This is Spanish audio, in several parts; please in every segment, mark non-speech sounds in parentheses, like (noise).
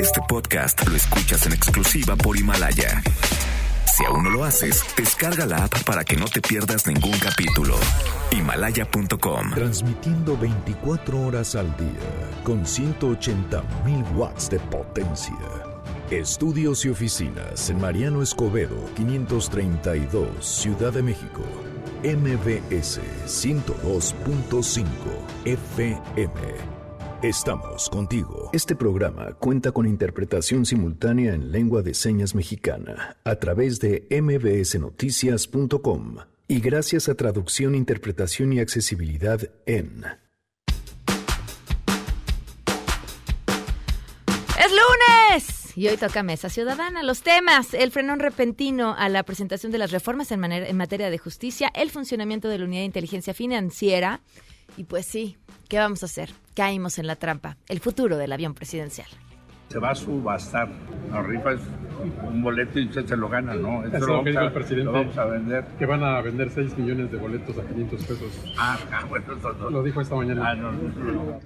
Este podcast lo escuchas en exclusiva por Himalaya. Si aún no lo haces, descarga la app para que no te pierdas ningún capítulo. Himalaya.com. Transmitiendo 24 horas al día con 180.000 watts de potencia. Estudios y oficinas en Mariano Escobedo, 532, Ciudad de México. MBS 102.5 FM. Estamos contigo. Este programa cuenta con interpretación simultánea en lengua de señas mexicana a través de mbsnoticias.com y gracias a traducción, interpretación y accesibilidad en... ¡Es lunes! Y hoy toca Mesa Ciudadana. Los temas, el frenón repentino a la presentación de las reformas en, en materia de justicia, el funcionamiento de la unidad de inteligencia financiera y pues sí, ¿qué vamos a hacer? Caímos en la trampa. El futuro del avión presidencial. Se va a subastar. La rifa es un boleto y usted se lo gana, ¿no? Eso es lo que dijo el presidente. Lo vamos a vender. Que van a vender 6 millones de boletos a 500 pesos. Ah, ah bueno, eso no. Lo dijo esta mañana. Ah, no, no, no.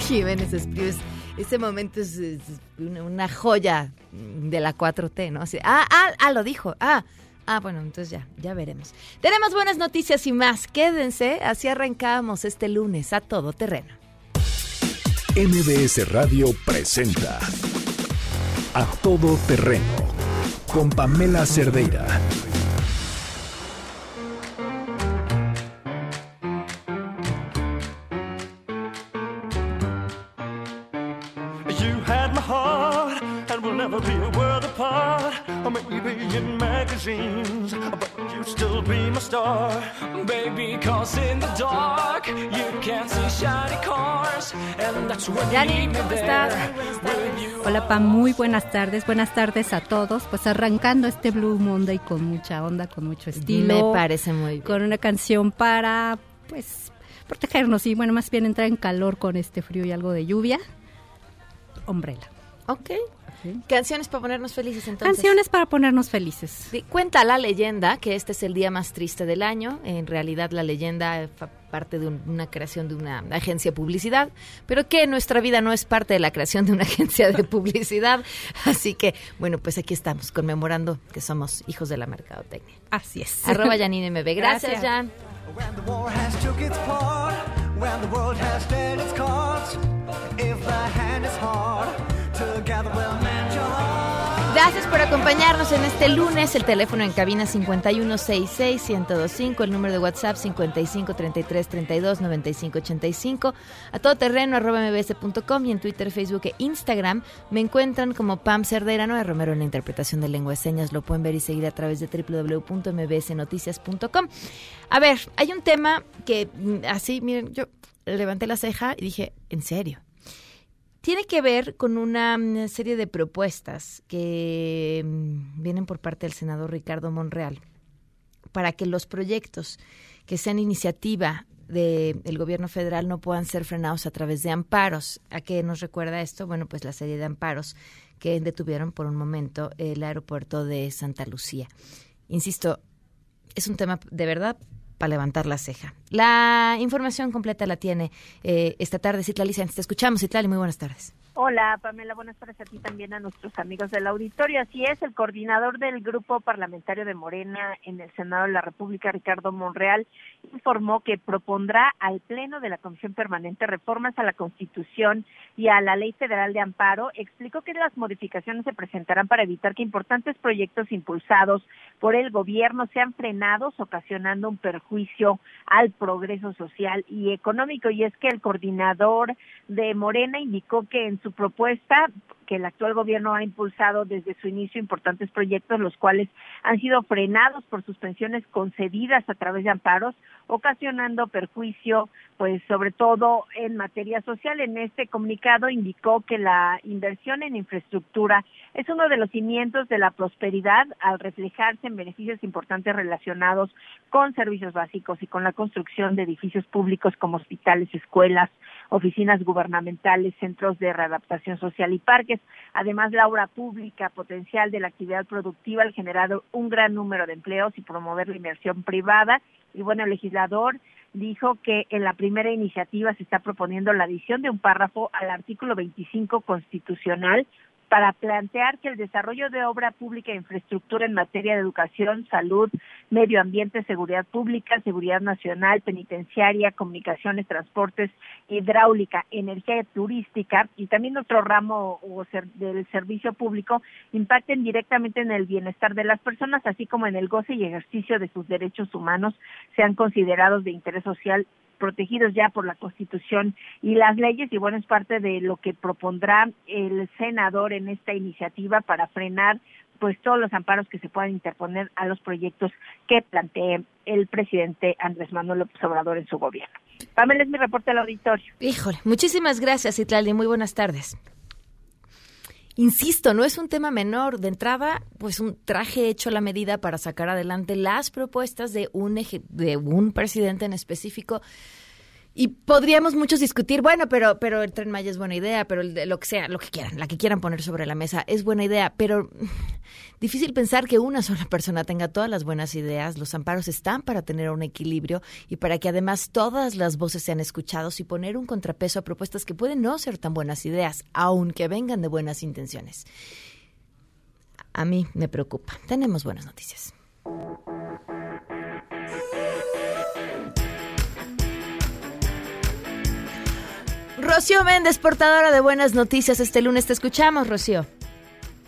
Jiménez Espriu, ese momento es, es una, una, joya de la 4T, ¿no? Así, ah, ah, ah, lo dijo. Ah, Ah, bueno, entonces ya, ya veremos. Tenemos buenas noticias y más. Quédense, así arrancamos este lunes a todo terreno. MBS Radio presenta A Todo Terreno con Pamela Cerdeira. Yani, ¿cómo estás? Hola, Pam, muy buenas tardes. Buenas tardes a todos. Pues arrancando este Blue Monday con mucha onda, con mucho estilo. Me parece muy bien. Con una canción para, pues, protegernos y, bueno, más bien entrar en calor con este frío y algo de lluvia. Umbrella. Ok. ¿Sí? Canciones para ponernos felices entonces. Canciones para ponernos felices. Sí, cuenta la leyenda que este es el día más triste del año. En realidad la leyenda parte de un, una creación de una agencia de publicidad, pero que nuestra vida no es parte de la creación de una (laughs) agencia de publicidad. Así que, bueno, pues aquí estamos conmemorando que somos hijos de la mercadotecnia. Así es. Arroba (laughs) Janine MB. Gracias, Gracias. Jan. Gracias por acompañarnos en este lunes. El teléfono en cabina 5166-1025, el número de WhatsApp 5533329585, a todoterreno arroba mbs.com y en Twitter, Facebook e Instagram me encuentran como Pam Cerdera, Noé Romero en la interpretación de lengua de señas. Lo pueden ver y seguir a través de www.mbsnoticias.com. A ver, hay un tema que mm, así, miren, yo levanté la ceja y dije, ¿en serio? Tiene que ver con una serie de propuestas que mm, vienen por parte del senador Ricardo Monreal para que los proyectos que sean iniciativa del gobierno federal no puedan ser frenados a través de amparos. ¿A qué nos recuerda esto? Bueno, pues la serie de amparos que detuvieron por un momento el aeropuerto de Santa Lucía. Insisto, es un tema de verdad para levantar la ceja. La información completa la tiene eh, esta tarde Citlali. Te escuchamos, Citlali. Muy buenas tardes. Hola, Pamela, buenas tardes a ti también a nuestros amigos del auditorio. Así es, el coordinador del grupo parlamentario de Morena en el Senado de la República, Ricardo Monreal, informó que propondrá al Pleno de la Comisión Permanente reformas a la Constitución y a la Ley Federal de Amparo. Explicó que las modificaciones se presentarán para evitar que importantes proyectos impulsados por el gobierno sean frenados, ocasionando un perjuicio al progreso social y económico. Y es que el coordinador de Morena indicó que en su propuesta que el actual gobierno ha impulsado desde su inicio importantes proyectos, los cuales han sido frenados por suspensiones concedidas a través de amparos, ocasionando perjuicio, pues sobre todo en materia social. En este comunicado indicó que la inversión en infraestructura es uno de los cimientos de la prosperidad al reflejarse en beneficios importantes relacionados con servicios básicos y con la construcción de edificios públicos como hospitales, escuelas, oficinas gubernamentales, centros de readaptación social y parques. Además, la obra pública potencial de la actividad productiva al generar un gran número de empleos y promover la inversión privada. Y bueno, el legislador dijo que en la primera iniciativa se está proponiendo la adición de un párrafo al artículo 25 constitucional para plantear que el desarrollo de obra pública e infraestructura en materia de educación, salud, medio ambiente, seguridad pública, seguridad nacional, penitenciaria, comunicaciones, transportes, hidráulica, energía turística y también otro ramo o del servicio público impacten directamente en el bienestar de las personas, así como en el goce y ejercicio de sus derechos humanos, sean considerados de interés social protegidos ya por la Constitución y las leyes y bueno, es parte de lo que propondrá el senador en esta iniciativa para frenar pues todos los amparos que se puedan interponer a los proyectos que plantee el presidente Andrés Manuel López Obrador en su gobierno. Pamela es mi reporte al auditorio. Híjole, muchísimas gracias, Itlali. Muy buenas tardes. Insisto, no es un tema menor. De entrada, pues un traje hecho a la medida para sacar adelante las propuestas de un, de un presidente en específico y podríamos muchos discutir, bueno, pero, pero el Tren Maya es buena idea, pero el de, lo que sea, lo que quieran, la que quieran poner sobre la mesa es buena idea, pero (laughs) difícil pensar que una sola persona tenga todas las buenas ideas. Los amparos están para tener un equilibrio y para que además todas las voces sean escuchadas y poner un contrapeso a propuestas que pueden no ser tan buenas ideas, aunque vengan de buenas intenciones. A mí me preocupa. Tenemos buenas noticias. Rocío Méndez, portadora de buenas noticias. Este lunes te escuchamos, Rocío.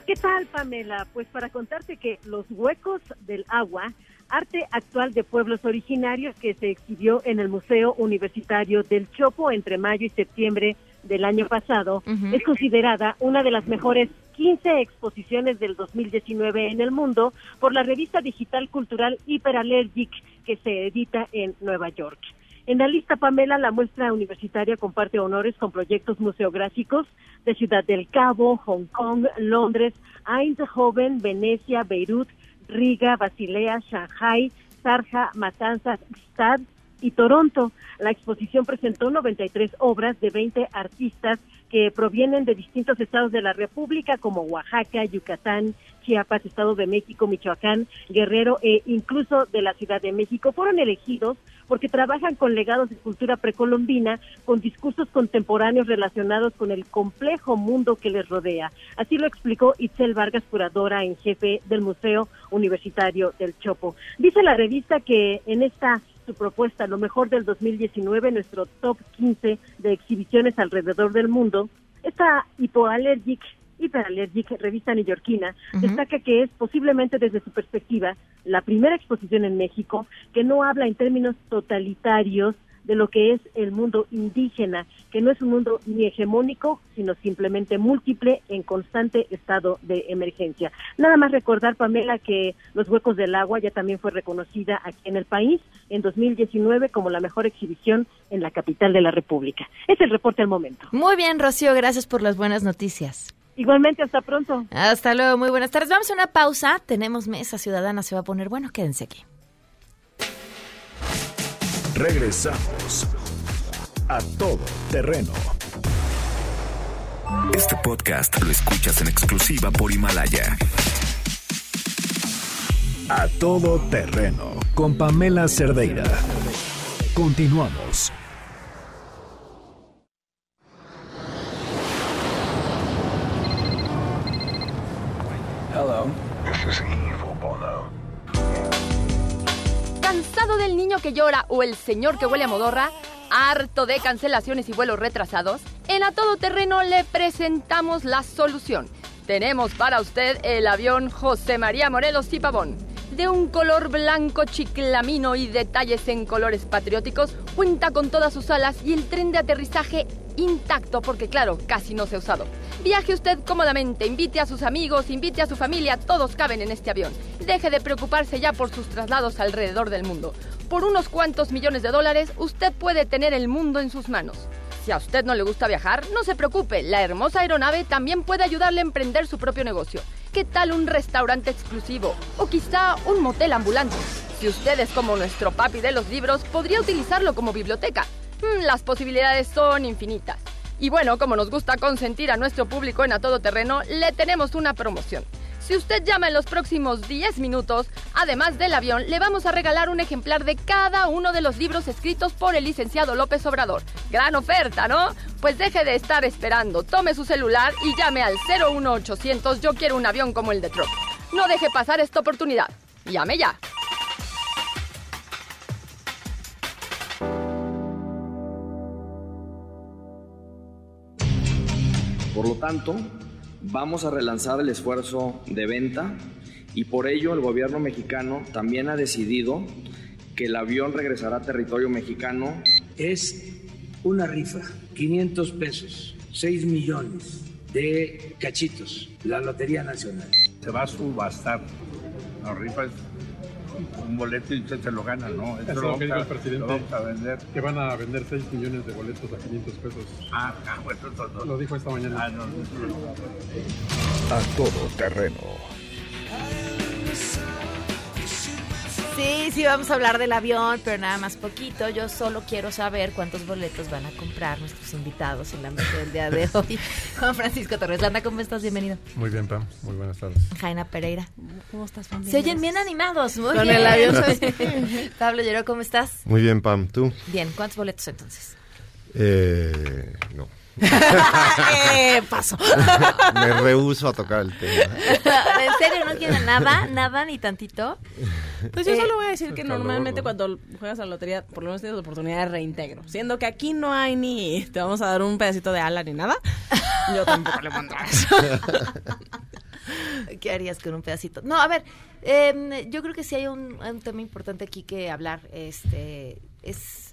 ¿Qué tal, Pamela? Pues para contarte que Los Huecos del Agua, arte actual de pueblos originarios que se exhibió en el Museo Universitario del Chopo entre mayo y septiembre del año pasado, es considerada una de las mejores 15 exposiciones del 2019 en el mundo por la revista digital cultural Hyperallergic que se edita en Nueva York. En la lista, Pamela, la muestra universitaria comparte honores con proyectos museográficos de Ciudad del Cabo, Hong Kong, Londres, Eindhoven, Venecia, Beirut, Riga, Basilea, Shanghai, Sarja, Matanzas, Stad y Toronto. La exposición presentó 93 obras de 20 artistas que provienen de distintos estados de la República como Oaxaca, Yucatán, Chiapas, Estado de México, Michoacán, Guerrero e incluso de la Ciudad de México. Fueron elegidos porque trabajan con legados de cultura precolombina, con discursos contemporáneos relacionados con el complejo mundo que les rodea. Así lo explicó Itzel Vargas, curadora en jefe del Museo Universitario del Chopo. Dice la revista que en esta su propuesta, lo mejor del 2019, nuestro top 15 de exhibiciones alrededor del mundo, esta hipoallergic, hiperallergic revista neoyorquina destaca que es posiblemente desde su perspectiva la primera exposición en México que no habla en términos totalitarios de lo que es el mundo indígena, que no es un mundo ni hegemónico, sino simplemente múltiple en constante estado de emergencia. Nada más recordar, Pamela, que Los Huecos del Agua ya también fue reconocida aquí en el país en 2019 como la mejor exhibición en la capital de la República. Es el reporte al momento. Muy bien, Rocío, gracias por las buenas noticias. Igualmente, hasta pronto. Hasta luego, muy buenas tardes. Vamos a una pausa. Tenemos mesa ciudadana, se va a poner bueno. Quédense aquí. Regresamos a todo terreno. Este podcast lo escuchas en exclusiva por Himalaya. A todo terreno con Pamela Cerdeira. Continuamos. Hello. This is evil, Bono. ¿Cansado del niño que llora o el señor que huele a modorra? ¿Harto de cancelaciones y vuelos retrasados? En A Todo Terreno le presentamos la solución. Tenemos para usted el avión José María Morelos y Pavón. De un color blanco chiclamino y detalles en colores patrióticos, cuenta con todas sus alas y el tren de aterrizaje intacto porque claro, casi no se ha usado. Viaje usted cómodamente, invite a sus amigos, invite a su familia, todos caben en este avión. Deje de preocuparse ya por sus traslados alrededor del mundo. Por unos cuantos millones de dólares, usted puede tener el mundo en sus manos. Si a usted no le gusta viajar, no se preocupe, la hermosa aeronave también puede ayudarle a emprender su propio negocio. ¿Qué tal un restaurante exclusivo? O quizá un motel ambulante. Si usted es como nuestro papi de los libros, podría utilizarlo como biblioteca. Mm, las posibilidades son infinitas. Y bueno, como nos gusta consentir a nuestro público en A Todo Terreno, le tenemos una promoción. Si usted llama en los próximos 10 minutos, además del avión, le vamos a regalar un ejemplar de cada uno de los libros escritos por el licenciado López Obrador. Gran oferta, ¿no? Pues deje de estar esperando, tome su celular y llame al 01800 Yo quiero un avión como el de Trump. No deje pasar esta oportunidad. Llame ya. Por lo tanto, vamos a relanzar el esfuerzo de venta y por ello el gobierno mexicano también ha decidido que el avión regresará a territorio mexicano. Es una rifa, 500 pesos, 6 millones de cachitos, la Lotería Nacional. Se va a subastar. La rifa es un boleto y usted se lo gana, ¿no? Eso lo lo que dijo vamos el a- presidente. lo vamos a vender. Que van a vender 6 millones de boletos a 500 pesos. Ah, ah, bueno, no, no. Lo dijo esta mañana. Ah, no, no, no. A todo terreno. Sí, sí, vamos a hablar del avión, pero nada más poquito. Yo solo quiero saber cuántos boletos van a comprar nuestros invitados en la mesa del día de hoy. (laughs) Juan Francisco Torres Landa, ¿cómo estás? Bienvenido. Muy bien, Pam. Muy buenas tardes. Jaina Pereira. ¿Cómo estás, Pam? Se oyen bien animados, muy Con bien. el avión. (laughs) Pablo Lloró, ¿cómo estás? Muy bien, Pam. ¿Tú? Bien, ¿cuántos boletos entonces? Eh, no. (laughs) eh, paso. (laughs) Me rehuso a tocar el tema. ¿En serio no quieren nada? ¿Nada ni tantito? Pues yo Eh, solo voy a decir que calor, normalmente ¿no? cuando juegas a la lotería, por lo menos tienes oportunidad de reintegro. Siendo que aquí no hay ni te vamos a dar un pedacito de ala ni nada. Yo tampoco le pondré eso. (laughs) ¿Qué harías con un pedacito? No, a ver, eh, yo creo que sí hay un, un tema importante aquí que hablar. Este es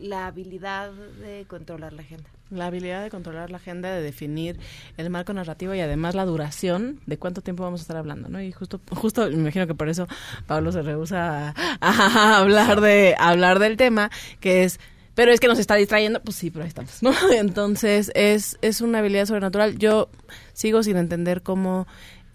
la habilidad de controlar la agenda. La habilidad de controlar la agenda, de definir el marco narrativo y además la duración de cuánto tiempo vamos a estar hablando, ¿no? Y justo, justo, me imagino que por eso Pablo se rehúsa a, (laughs) hablar de, a hablar del tema, que es pero es que nos está distrayendo, pues sí, pero ahí estamos, ¿no? (laughs) Entonces, es, es una habilidad sobrenatural. Yo sigo sin entender cómo,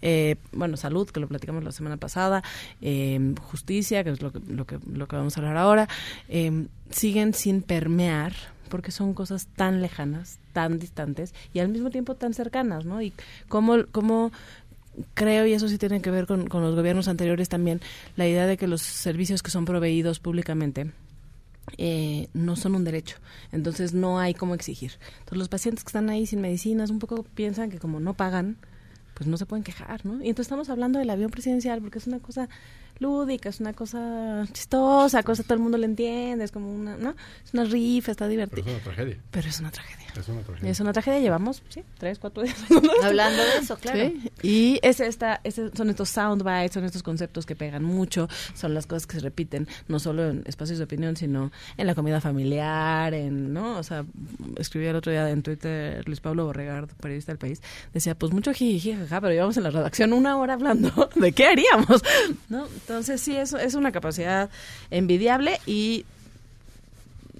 eh, bueno, salud, que lo platicamos la semana pasada, eh, justicia, que es lo que, lo que, lo que vamos a hablar ahora, eh, siguen sin permear porque son cosas tan lejanas, tan distantes y al mismo tiempo tan cercanas, ¿no? Y cómo, cómo creo, y eso sí tiene que ver con, los gobiernos anteriores también, la idea de que los servicios que son proveídos públicamente eh, no son un derecho, entonces no hay cómo exigir. Entonces los pacientes que están ahí sin medicinas un poco piensan que como no pagan, pues no se pueden quejar, ¿no? Y entonces estamos hablando del avión presidencial porque es una cosa lúdica, es una cosa chistosa, cosa todo el mundo le entiende, es como una, ¿no? Es una rifa, está Pero divertido. es una tragedia. Pero es una tragedia. Es una tragedia. Es una tragedia, llevamos, sí, tres, cuatro días. (laughs) Hablando de eso, claro. Sí, Y es esta, ese- son estos sound bites, son estos conceptos que pegan mucho, son las cosas que se repiten, no solo en espacios de opinión, sino en la comida familiar, en, ¿no? O sea, escribí el otro día en Twitter Luis Pablo Borregard, periodista del país, decía, pues mucho jiji, jaja, pero llevamos en la redacción una hora hablando (laughs) de qué haríamos, ¿no? Entonces sí, eso es una capacidad envidiable y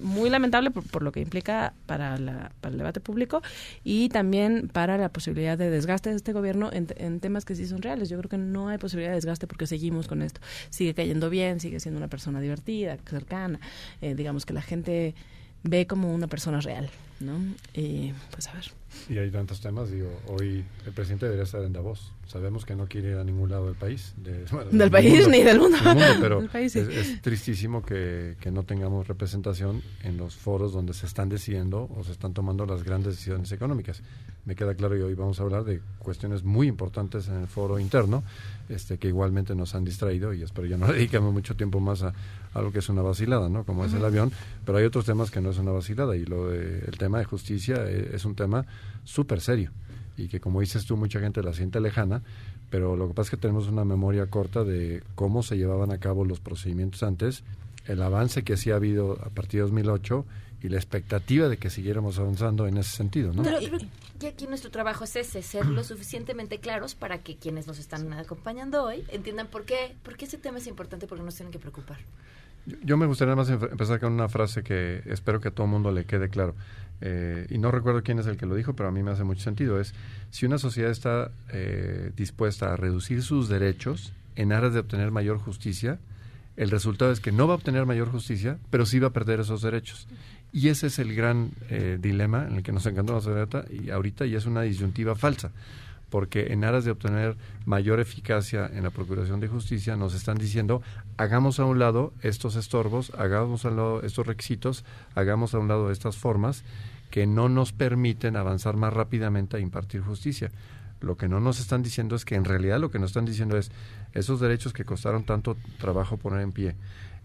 muy lamentable por, por lo que implica para, la, para el debate público y también para la posibilidad de desgaste de este gobierno en, en temas que sí son reales. Yo creo que no hay posibilidad de desgaste porque seguimos con esto. Sigue cayendo bien, sigue siendo una persona divertida, cercana. Eh, digamos que la gente ve como una persona real, ¿no? Y pues a ver. Y hay tantos temas, digo, hoy el presidente debería estar en Davos. Sabemos que no quiere ir a ningún lado del país. de- (laughs) bueno, Del país ni del mundo. pero (laughs) Del país, sí. es, es tristísimo que, que no tengamos representación en los foros donde se están decidiendo o se están tomando las grandes decisiones económicas. Me queda claro y hoy vamos a hablar de cuestiones muy importantes en el foro interno, este que igualmente nos han distraído y espero ya no (laughs) dediquemos mucho tiempo más a algo que es una vacilada, ¿no? Como es el avión, pero hay otros temas que no es una vacilada y lo de, el tema de justicia eh, es un tema súper serio y que como dices tú mucha gente la siente lejana, pero lo que pasa es que tenemos una memoria corta de cómo se llevaban a cabo los procedimientos antes, el avance que sí ha habido a partir de 2008 y la expectativa de que siguiéramos avanzando en ese sentido, ¿no? Pero, pero y aquí nuestro trabajo es ese, ser lo suficientemente claros para que quienes nos están acompañando hoy entiendan por qué, por qué ese tema es importante, porque nos tienen que preocupar. Yo- me gustaría más empezar con una frase que espero que a todo mundo le quede claro. Eh, y no recuerdo quién es el que lo dijo, pero a mí me hace mucho sentido. Es, si una sociedad está eh, dispuesta a reducir sus derechos en aras de obtener mayor justicia, el resultado es que no va a obtener mayor justicia, pero sí va a perder esos derechos. Y ese es el gran eh, dilema en el que nos encontramos ahorita y, ahorita y es una disyuntiva falsa. Porque en aras de obtener mayor eficacia en la procuración de justicia nos están diciendo hagamos a un lado estos estorbos, hagamos a un lado estos requisitos, hagamos a un lado estas formas que no nos permiten avanzar más rápidamente a impartir justicia. Lo que no nos están diciendo es que en realidad lo que nos están diciendo es esos derechos que costaron tanto trabajo poner en pie,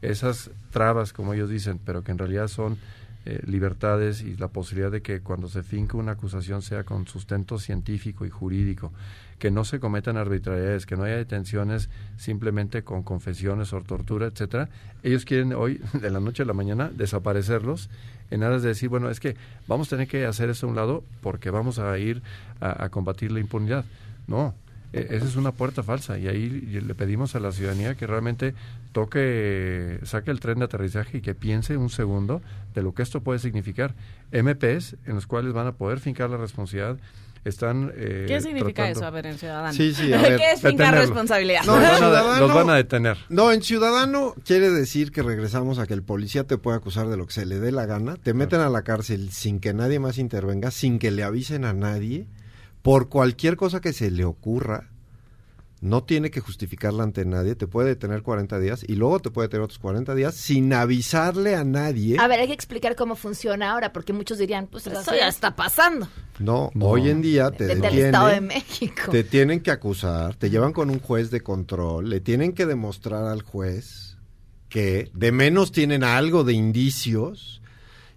esas trabas, como ellos dicen, pero que en realidad son eh, libertades y la posibilidad de que cuando se finque una acusación sea con sustento científico y jurídico, que no se cometan arbitrariedades, que no haya detenciones simplemente con confesiones o tortura, etcétera. Ellos quieren hoy, (laughs) de la noche a la mañana, desaparecerlos en aras de decir, bueno, es que vamos a tener que hacer eso a un lado porque vamos a ir a, combatir la impunidad. No, esa es una puerta falsa y ahí le pedimos a la ciudadanía que realmente toque, saque el tren de aterrizaje y que piense un segundo de lo que esto puede significar. MPs en los cuales van a poder fincar la responsabilidad. Están, eh, ¿Qué significa tratando- eso? A ver, en Ciudadano. Sí, sí, a (laughs) ver. ¿Qué es fincar Detenerlo. responsabilidad? No, en Los van a- ciudadano- los van a detener. No, en ciudadano quiere decir que regresamos a que el policía te puede acusar de lo que se le dé la gana, te meten a la cárcel sin que nadie más intervenga, sin que le avisen a nadie, por cualquier cosa que se le ocurra, no tiene que justificarla ante nadie, te puede detener 40 días y luego te puede detener otros 40 días sin avisarle a nadie. A ver, hay que explicar cómo funciona ahora, porque muchos dirían, pues Pero eso ya está pasando. No, No. hoy en día te detienen, Estado de México. te tienen que acusar, te llevan con un juez de control, le tienen que demostrar al juez que de menos tienen algo de indicios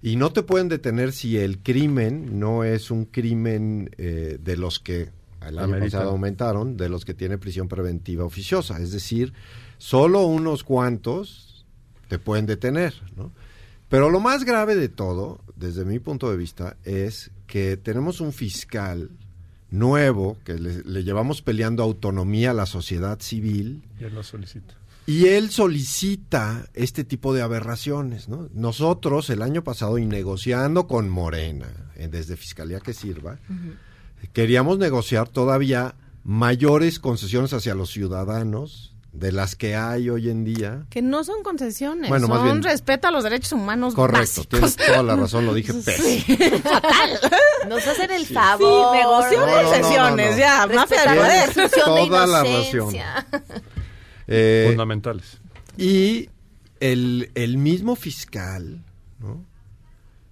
y no te pueden detener si el crimen no es un crimen eh, de los que el año pasado aumentaron, de los que tiene prisión preventiva oficiosa, es decir, solo unos cuantos te pueden detener, ¿no? Pero lo más grave de todo, desde mi punto de vista, es que tenemos un fiscal nuevo, que le, le llevamos peleando autonomía a la sociedad civil, Y él lo solicita. Y él solicita este tipo de aberraciones, ¿no? Nosotros el año pasado y negociando con Morena, eh, desde Fiscalía que sirva, queríamos negociar todavía mayores concesiones hacia los ciudadanos de las que hay hoy en día. Que no son concesiones, Bueno, más son bien- respeto a los derechos humanos Correcto, básicos. tienes toda la razón, lo dije (laughs) pésimo. (laughs) Nos hacen el Sí, favor. negoció No, no, no, concesiones, no, no. ya, mafia de Toda la inocencia. (laughs) Eh, Fundamentales. Y el, el mismo fiscal ¿no?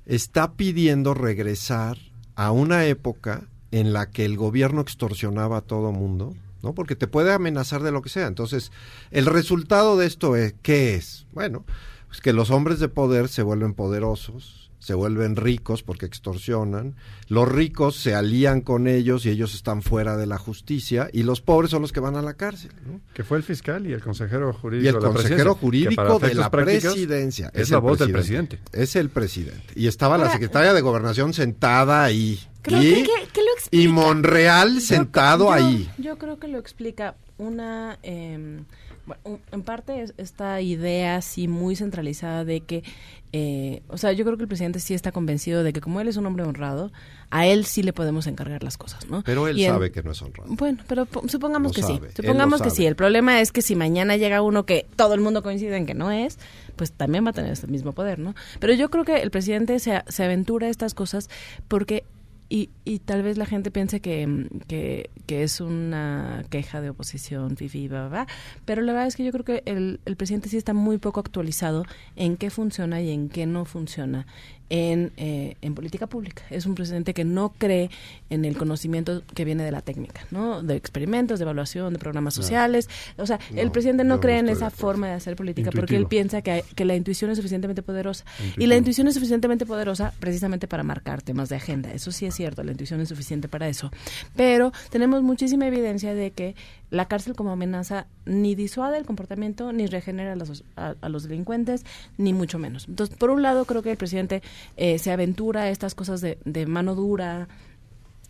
está pidiendo regresar a una época en la que el gobierno extorsionaba a todo mundo, ¿no? Porque te puede amenazar de lo que sea. Entonces, el resultado de esto es, ¿qué es? Bueno, pues que los hombres de poder se vuelven poderosos, se vuelven ricos porque extorsionan, los ricos se alían con ellos y ellos están fuera de la justicia y los pobres son los que van a la cárcel, ¿no? Que fue el fiscal y el consejero jurídico Y el de la consejero jurídico de la presidencia. Es, el la voz del presidente. Es el presidente. Y estaba la secretaria de Gobernación sentada ahí. Creo y, que- que- que lo explica. y Monreal sentado Yo- ahí. Yo creo que lo explica una, eh, bueno, en parte es esta idea así muy centralizada de que, eh, o sea, yo creo que el presidente sí está convencido de que como él es un hombre honrado, a él sí le podemos encargar las cosas, ¿no? Pero él sabe que no es honrado. Bueno, pero po- supongamos Lo que sabe, sí. Supongamos que sí. El problema es que si mañana llega uno que todo el mundo coincide en que no es, pues también va a tener este mismo poder, ¿no? Pero yo creo que el presidente se, se aventura a estas cosas porque y, y tal vez la gente piense que, mm, que, que es una queja de oposición, fifi, bla, bla, bla, pero la verdad es que yo creo que el, el presidente sí está muy poco actualizado en qué funciona y en qué no funciona en, eh, en política pública. Es un presidente que no cree en el conocimiento que viene de la técnica, ¿no? De experimentos, de evaluación, de programas No. sociales. O sea, el presidente no no cree en esa forma de hacer política porque él piensa que, que la intuición es suficientemente poderosa. Y la intuición es suficientemente poderosa precisamente para marcar temas de agenda. Eso sí es cierto, la intuición es suficiente para eso. Pero tenemos muchísima evidencia de que la cárcel como amenaza ni disuade el comportamiento, ni regenera a los, delincuentes, ni mucho menos. Entonces, por un lado, creo que el presidente eh, se aventura a estas cosas de, mano dura,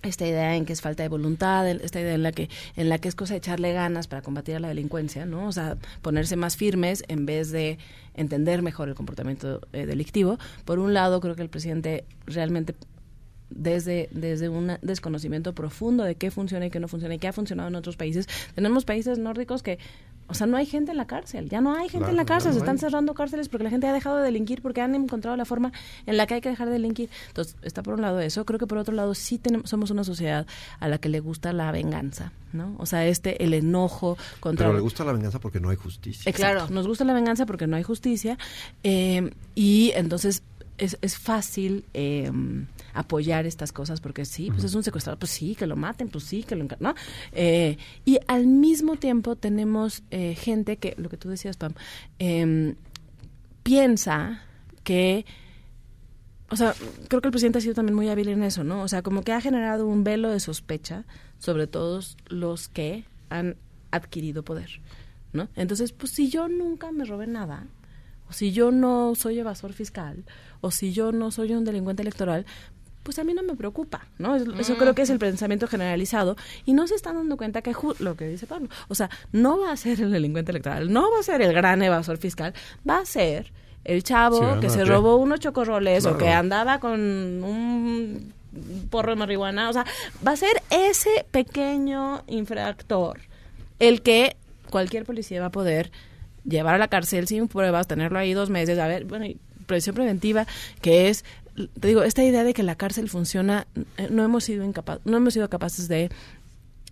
esta idea en que es falta de voluntad, esta idea en la que en la que es cosa de echarle ganas para combatir a la delincuencia, ¿no? O sea, ponerse más firmes en vez de entender mejor el comportamiento eh, delictivo. Por un lado, creo que el presidente realmente desde, desde un desconocimiento profundo de qué funciona y qué no funciona y qué ha funcionado en otros países. Tenemos países nórdicos que O sea, no hay gente en la cárcel, ya no hay gente Claro, en la cárcel, no se están hay. cerrando cárceles porque la gente ha dejado de delinquir, porque han encontrado la forma en la que hay que dejar de delinquir. Entonces, está por un lado eso, creo que por otro lado sí tenemos, somos una sociedad a la que le gusta la venganza, ¿no? O sea, este, el enojo contra... Pero le gusta la venganza porque no hay justicia. Exacto. Nos gusta la venganza porque no hay justicia. eh, y entonces es, es fácil eh, apoyar estas cosas porque sí, pues es un secuestrador, pues sí, que lo maten, pues sí, que lo ¿no? Eh, y al mismo tiempo tenemos eh, gente que, lo que tú decías, Pam, em, piensa que o sea, creo que el presidente ha sido también muy hábil en eso, ¿no? O sea, como que ha generado un velo de sospecha sobre todos los que han adquirido poder, ¿no? Entonces, pues si yo nunca me robé nada, o si yo no soy evasor fiscal, o si yo no soy un delincuente electoral, pues a mí no me preocupa, ¿no? Es- Eso creo que es el pensamiento generalizado y no se están dando cuenta que lo que dice Pablo, o sea, no va a ser el delincuente electoral, no va a ser el gran evasor fiscal, va a ser el chavo que se robó unos chocorroles o que andaba con un porro de marihuana, o sea, va a ser ese pequeño infractor el que cualquier policía va a poder llevar a la cárcel sin pruebas, tenerlo ahí dos meses, a ver, bueno, y presión preventiva, que es, te digo, esta idea de que la cárcel funciona, eh, no hemos sido incapaz, no hemos sido capaces de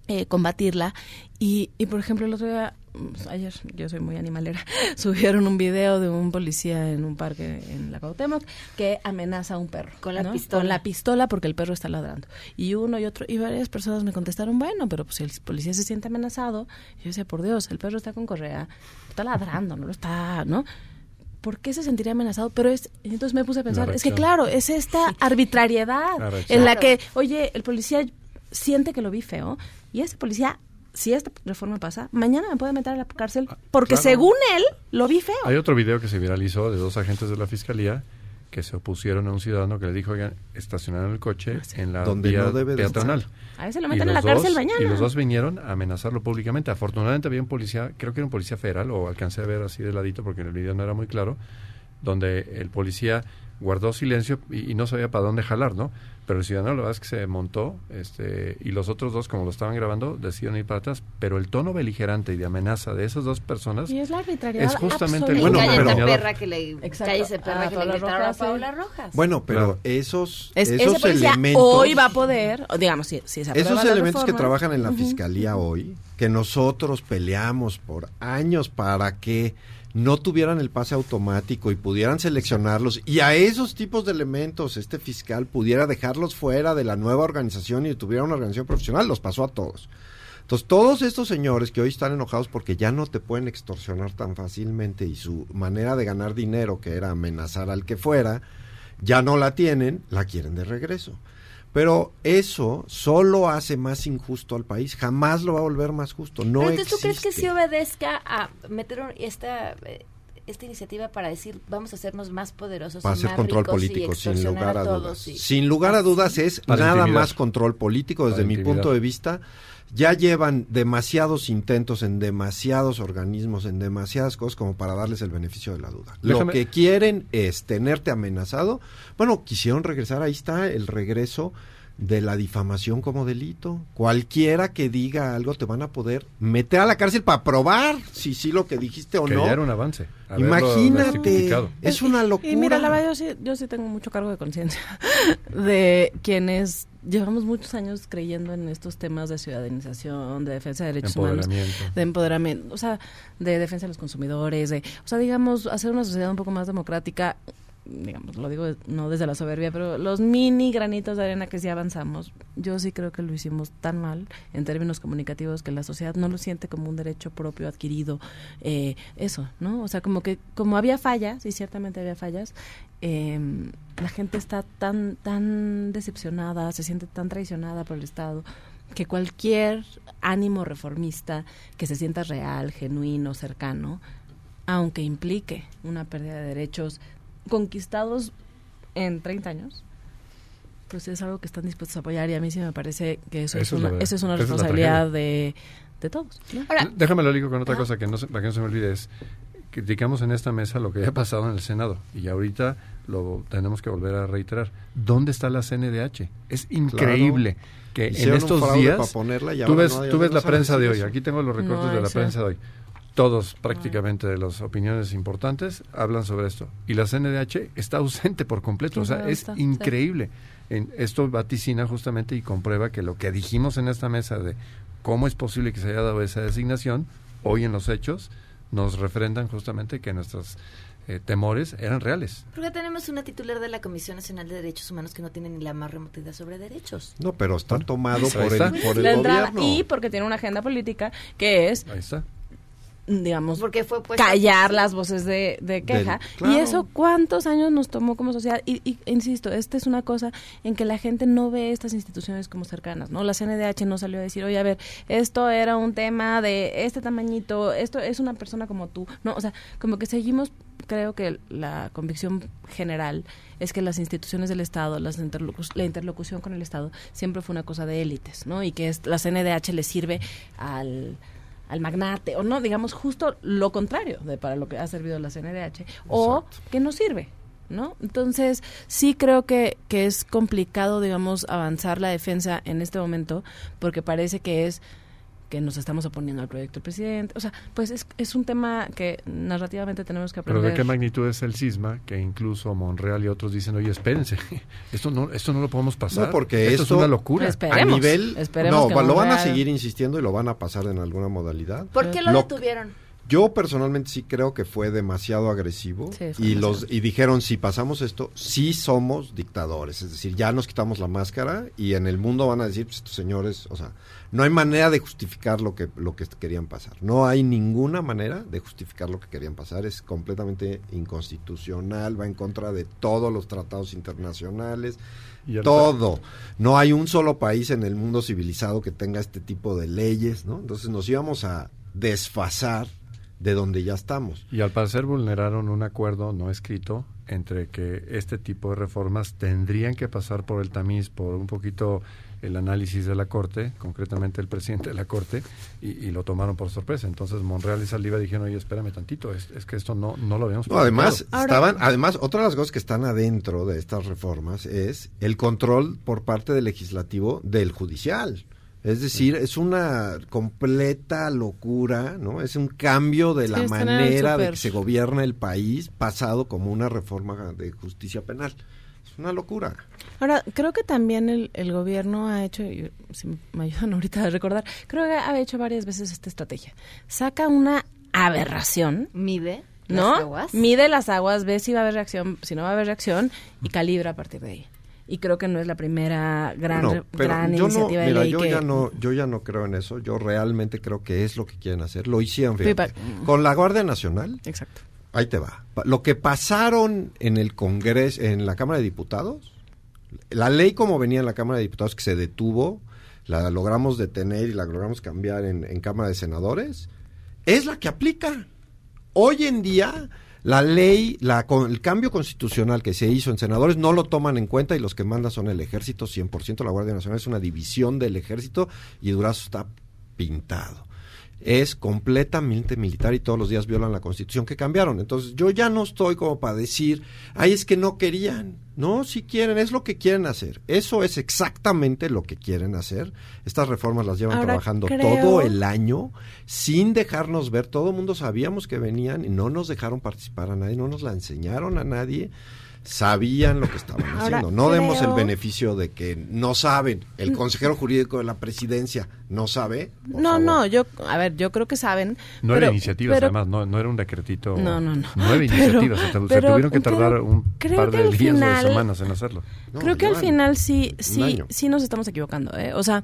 eh, combatirla y, y por ejemplo el otro día mm, ayer yo soy muy animalera (laughs) subieron un video de un policía en un parque en la Cuauhtémoc que amenaza a un perro Con la ¿no? pistola. con la pistola porque el perro está ladrando y uno y otro y varias personas me contestaron bueno pero pues si el policía se siente amenazado yo decía por Dios el perro está con correa está ladrando no lo está no ¿Por qué se sentiría amenazado? Pero es, entonces me puse a pensar, es que claro, es esta (laughs) arbitrariedad La en la que, oye, el policía siente que lo vi feo y ese policía, si esta reforma pasa, mañana me puede meter a la cárcel porque claro. según él lo vi feo. Hay otro video que se viralizó de dos agentes de la fiscalía que se opusieron a un ciudadano que le dijo, oigan, estacionaron el coche en la Donde vía no debe de peatonal. estar. A ese lo Y meten a la los cárcel dos- mañana. Y los dos vinieron a amenazarlo públicamente. Afortunadamente había un policía, creo que era un policía federal, o alcancé a ver así de ladito porque en el video no era muy claro, donde el policía guardó silencio y, y no sabía para dónde jalar, ¿no? Pero el ciudadano la verdad es que se montó este, y los otros dos, como lo estaban grabando, decidieron ir para atrás. Pero el tono beligerante y de amenaza de esas dos personas Y es la arbitrariedad. es justamente el cállate pero- perra que le Exacto. cállese perra Ah, que le gritaron a Rojas. Paula Rojas. Bueno, pero Claro. esos, Es- esos ese policía elementos... hoy va a poder, o digamos, si, si se Esos la elementos que trabajan en la fiscalía hoy, que nosotros peleamos por años para que no tuvieran el pase automático y pudieran seleccionarlos, y a esos tipos de elementos este fiscal pudiera dejarlos fuera de la nueva organización y tuviera una organización profesional, los pasó a todos. Entonces, todos estos señores que hoy están enojados porque ya no te pueden extorsionar tan fácilmente y su manera de ganar dinero, que era amenazar al que fuera, ya no la tienen, la quieren de regreso. Pero eso solo hace más injusto al país, jamás lo va a volver más justo. No Pero entonces, ¿tú crees que sí obedezca a meter un- esta, eh, esta iniciativa para decir vamos a hacernos más poderosos Va a y ser más control ricos y político, sin lugar a todos dudas. y- Sin lugar a dudas es Para nada intimidar. más control político desde Para mi intimidar. punto de vista. Ya llevan demasiados intentos en demasiados organismos, en demasiadas cosas como para darles el beneficio de la duda. Lo que quieren es tenerte amenazado. Bueno, quisieron regresar, ahí está el regreso de la difamación como delito. Cualquiera que diga algo te van a poder meter a la cárcel para probar si sí lo que dijiste o que no. ya era un avance. Imagínate, es una locura. Y mira, la verdad, yo sí, yo sí tengo mucho cargo de conciencia (laughs) de quienes llevamos muchos años creyendo en estos temas de ciudadanización, de defensa de derechos humanos, Empoderamiento. de empoderamiento, o sea, de defensa de los consumidores, de, o sea, digamos, hacer una sociedad un poco más democrática, digamos, lo digo no desde la soberbia, pero los mini granitos de arena que sí avanzamos, yo sí creo que lo hicimos tan mal en términos comunicativos que la sociedad no lo siente como un derecho propio adquirido, eh, eso, ¿no? O sea, como que como había fallas, y ciertamente había fallas, eh, la gente está tan, tan decepcionada, se siente tan traicionada por el Estado, que cualquier ánimo reformista que se sienta real, genuino, cercano, aunque implique una pérdida de derechos conquistados en 30 años, pues es algo que están dispuestos a apoyar y a mí sí me parece que eso, Eso es una, eso es una es responsabilidad de, de todos. ¿no? Déjame lo ligo con otra cosa que no se, para que no se me olvide. Es, criticamos en esta mesa lo que ya ha pasado en el Senado y ahorita lo tenemos que volver a reiterar. ¿Dónde está la CNDH? Es increíble que en Hicieron estos días para ponerla y tú ves, no tú ves la prensa de hoy. Aquí tengo los recortes No, de la prensa de hoy. Todos prácticamente de las opiniones importantes hablan sobre esto. Y la CNDH está ausente por completo. O sea, ¿Dónde es increíble. En, esto vaticina justamente y comprueba que lo que dijimos en esta mesa de cómo es posible que se haya dado esa designación, hoy en los hechos nos refrendan justamente que nuestros eh, temores eran reales. Porque tenemos una titular de la Comisión Nacional de Derechos Humanos que no tiene ni la más remota idea sobre derechos. No, pero está tomado por el, por el La entrada, gobierno. y porque tiene una agenda política que es Ahí está. Digamos, Porque fue puesta- callar las voces de, de queja. Del- claro. Y eso, ¿cuántos años nos tomó como sociedad? Y, y, insisto, esta es una cosa en que la gente no ve estas instituciones como cercanas, ¿no? La CNDH no salió a decir, oye, a ver, esto era un tema de este tamañito, esto es una persona como tú, ¿no? O sea, como que seguimos, creo que la convicción general es que las instituciones del Estado, las interlocu- la interlocución con el Estado, siempre fue una cosa de élites, ¿no? Y que es, la CNDH le sirve al al magnate, o no, digamos justo lo contrario de para lo que ha servido la CNDH, o que no sirve, ¿no? Entonces, sí creo que, que es complicado, digamos, avanzar la defensa en este momento, porque parece que es que nos estamos oponiendo al proyecto del presidente. O sea, pues es, es un tema que narrativamente tenemos que Pero aprender. de qué magnitud es el cisma que incluso Monreal y otros dicen, oye, espérense, (laughs) esto no, esto no lo podemos pasar. No, porque esto esto es una locura. a nivel esperemos no, que lo van a seguir insistiendo y lo van a pasar en alguna modalidad. ¿Por qué lo, Lo- detuvieron? Yo personalmente sí creo que fue demasiado agresivo Sí, fue y demasiado. los y dijeron si pasamos esto sí somos dictadores, es decir, ya nos quitamos la máscara y en el mundo van a decir pues, estos señores, o sea, no hay manera de justificar lo que lo que querían pasar. No hay ninguna manera de justificar lo que querían pasar, es completamente inconstitucional, va en contra de todos los tratados internacionales. Y Todo. No hay un solo país en el mundo civilizado que tenga este tipo de leyes, ¿no? Entonces nos íbamos a desfasar de donde ya estamos. Y al parecer vulneraron un acuerdo no escrito entre que este tipo de reformas tendrían que pasar por el tamiz, por un poquito el análisis de la Corte, concretamente el presidente de la Corte, y, y lo tomaron por sorpresa. Entonces Monreal y Saliva dijeron, oye, espérame tantito, es, es que esto no, no lo habíamos No, además, platicado". estaban, además, otra de las cosas que están adentro de estas reformas es el control por parte del legislativo del judicial. Es decir, es una completa locura, ¿no? Es un cambio de Sí, la manera de que se gobierna el país pasado como una reforma de justicia penal. Es una locura. Ahora, creo que también el, el gobierno ha hecho, y si me ayudan (laughs) ahorita a recordar, creo que ha hecho varias veces esta estrategia. Saca una aberración. Mide ¿no? las aguas. Mide las aguas, ve si va a haber reacción, si no va a haber reacción, y calibra a partir de ahí. Y creo que no es la primera gran, gran yo no, iniciativa de mira, ley yo que... ya no, yo ya no creo en eso. Yo realmente creo que es lo que quieren hacer. Lo hicieron, fíjate. pa- con la Guardia Nacional. Exacto. Ahí te va. Lo que pasaron en el Congreso, en la Cámara de Diputados, la ley como venía en la Cámara de Diputados que se detuvo, la logramos detener y la logramos cambiar en, en Cámara de Senadores, es la que aplica. Hoy en día la ley, la, el cambio constitucional que se hizo en senadores no lo toman en cuenta y los que mandan son el ejército 100%, la Guardia Nacional es una división del ejército y Durazo está pintado. Es completamente militar y todos los días violan la constitución que cambiaron. Entonces yo ya no estoy como para decir, ay, es que no querían. No, si quieren, es lo que quieren hacer. Eso es exactamente lo que quieren hacer. Estas reformas las llevan Ahora, trabajando creo- todo el año sin dejarnos ver. Todo el mundo sabíamos que venían y no nos dejaron participar a nadie, no nos la enseñaron a nadie. Sabían lo que estaban Ahora, haciendo. No demos el beneficio de que no saben. El consejero jurídico de la presidencia no sabe. No, favor. no, yo, a ver, yo creo que saben. Nueve pero- iniciativas, pero- además, no, no era un decretito. No, no, no. Nueve (laughs) Pero- iniciativas, se, se pero tuvieron que tardar un par de días o de semanas en hacerlo. Creo que al final sí, sí, sí nos estamos equivocando. ¿eh? O sea,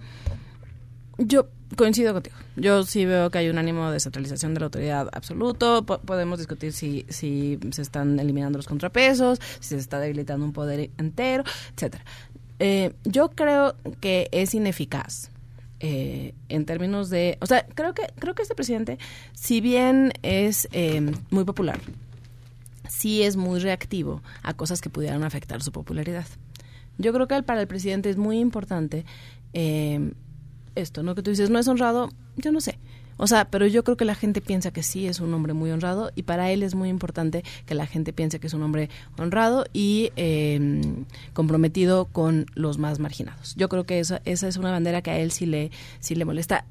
yo coincido contigo. Yo sí veo que hay un ánimo de descentralización de la autoridad absoluto. Po- podemos discutir si, si se están eliminando los contrapesos, si se está debilitando un poder entero, etcétera. Eh, yo creo que es ineficaz. eh, en términos de, o sea, creo que creo que este presidente, si bien es eh, muy popular, sí es muy reactivo a cosas que pudieran afectar su popularidad. Yo creo que para el presidente es muy importante eh, esto, ¿no? Que tú dices, no es honrado, yo no sé. O sea, pero yo creo que la gente piensa que sí es un hombre muy honrado y para él es muy importante que la gente piense que es un hombre honrado y eh, comprometido con los más marginados. Yo creo que esa, esa es una bandera que a él sí le, sí le molesta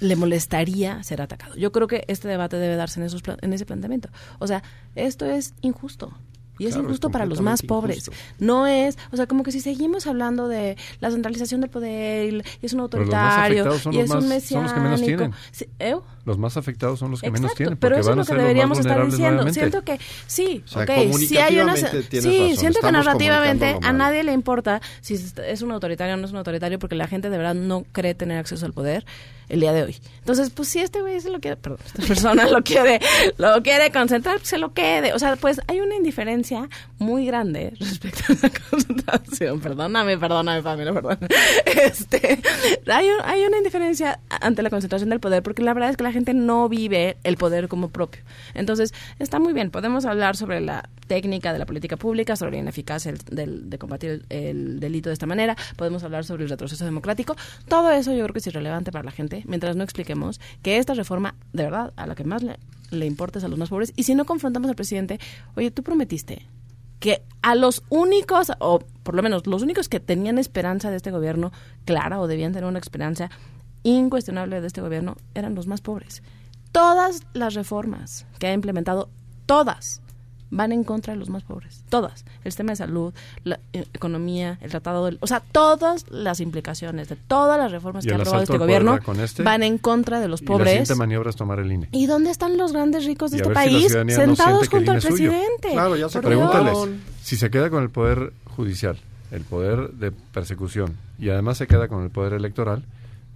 le molestaría ser atacado. Yo creo que este debate debe darse en, esos, en ese planteamiento. O sea, esto es injusto. Y es Claro, es injusto para los más pobres. injusto. No es, o sea, como que si seguimos hablando de la centralización del poder, y es un autoritario, son y es un más- son los que menos mesiánico. tienen. Sí, ¿eh? Los más afectados son los que menos tienen, pero eso es van lo que deberíamos estar diciendo. nuevamente. Siento que sí, O sea, ok, si hay una sí, razón, siento que narrativamente a nadie le importa si es un autoritario o no es un autoritario porque la gente de verdad no cree tener acceso al poder el día de hoy. Entonces, pues si este güey se lo quiere, perdón, esta (laughs) persona lo quiere, lo quiere concentrar, pues se lo quede. O sea, pues hay una indiferencia muy grande respecto a la (laughs) concentración. Perdóname, perdóname, Pamela, perdón. (laughs) Este, hay, un- hay una indiferencia ante la concentración del poder porque la verdad es que la gente no vive el poder como propio. Entonces, está muy bien, podemos hablar sobre la técnica de la política pública, sobre la ineficacia del- del- de combatir el, el delito de esta manera, podemos hablar sobre el retroceso democrático. Todo eso yo creo que es irrelevante para la gente mientras no expliquemos que esta reforma, de verdad, a la que más le, le importa es a los más pobres. Y si no confrontamos al presidente, oye, tú prometiste que a los únicos, o por lo menos los únicos que tenían esperanza de este gobierno clara o debían tener una esperanza incuestionable de este gobierno eran los más pobres. Todas las reformas que ha implementado, todas, van en contra de los más pobres. Todas. El sistema de salud, la eh, economía, el tratado del... O sea, todas las implicaciones de todas las reformas Y que ha aprobado este gobierno este, van en contra de los Y la pobres. siguiente maniobra es tomar el INE. ¿Y dónde están los grandes ricos de Y este si país no sentados junto al presidente? Claro, ya se Pregúntales, si se queda con el poder judicial, el poder de persecución y además se queda con el poder electoral,